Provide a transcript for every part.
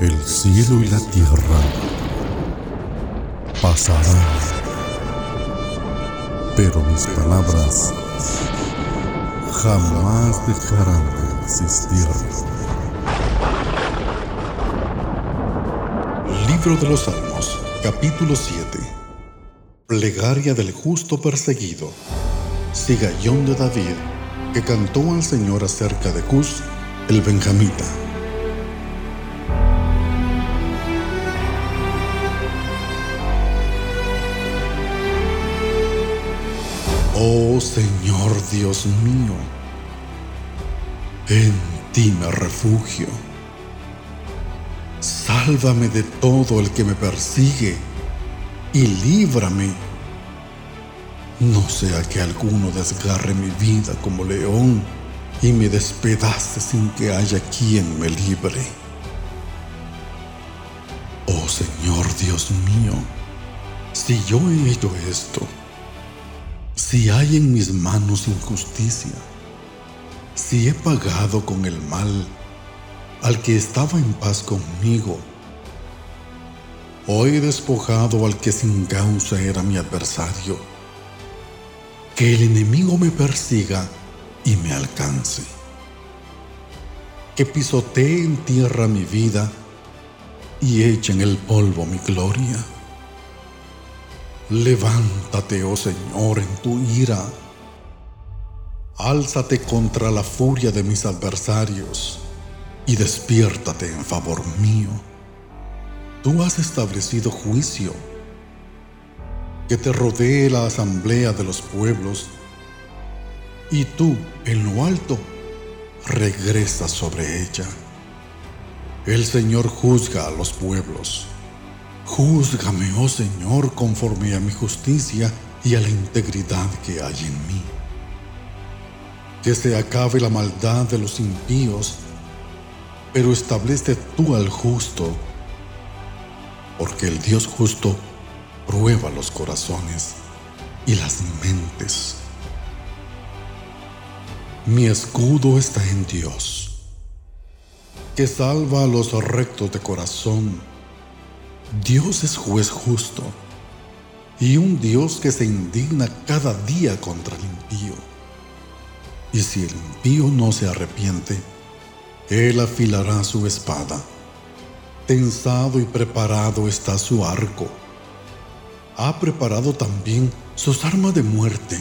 El cielo y la tierra pasarán, pero mis palabras jamás dejarán de existir. Libro de los Salmos, capítulo 7. Plegaria del justo perseguido. Sigallón de David, que cantó al Señor acerca de Cus, el benjamita. Señor Dios mío, en ti me refugio. Sálvame de todo el que me persigue y líbrame. No sea que alguno desgarre mi vida como león y me despedace sin que haya quien me libre. Oh Señor Dios mío, si yo he hecho esto, si hay en mis manos injusticia, si he pagado con el mal al que estaba en paz conmigo, o he despojado al que sin causa era mi adversario, que el enemigo me persiga y me alcance, que pisotee en tierra mi vida y eche en el polvo mi gloria. Levántate, oh Señor, en tu ira. Álzate contra la furia de mis adversarios y despiértate en favor mío. Tú has establecido juicio, que te rodee la asamblea de los pueblos, y tú, en lo alto, regresas sobre ella. El Señor juzga a los pueblos. Júzgame, oh Señor, conforme a mi justicia y a la integridad que hay en mí. Que se acabe la maldad de los impíos, pero establece tú al justo, porque el Dios justo prueba los corazones y las mentes. Mi escudo está en Dios, que salva a los rectos de corazón Dios es juez justo y un Dios que se indigna cada día contra el impío. Y si el impío no se arrepiente, Él afilará su espada. Tensado y preparado está su arco. Ha preparado también sus armas de muerte.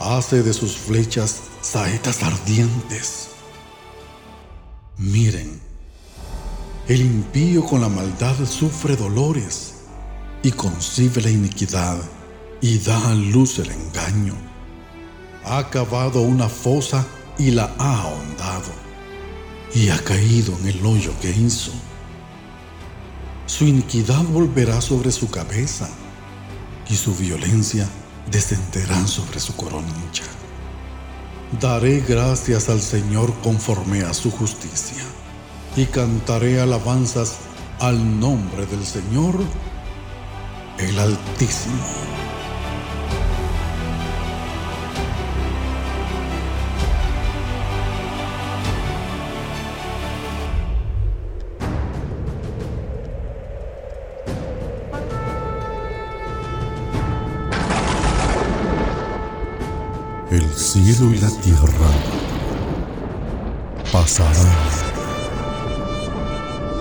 Hace de sus flechas saetas ardientes. Miren, el impío con la maldad sufre dolores y concibe la iniquidad y da a luz el engaño. Ha cavado una fosa y la ha ahondado y ha caído en el hoyo que hizo. Su iniquidad volverá sobre su cabeza y su violencia descenderá sobre su coronilla. Daré gracias al Señor conforme a su justicia y cantaré alabanzas al nombre del Señor, el Altísimo. El cielo y la tierra pasarán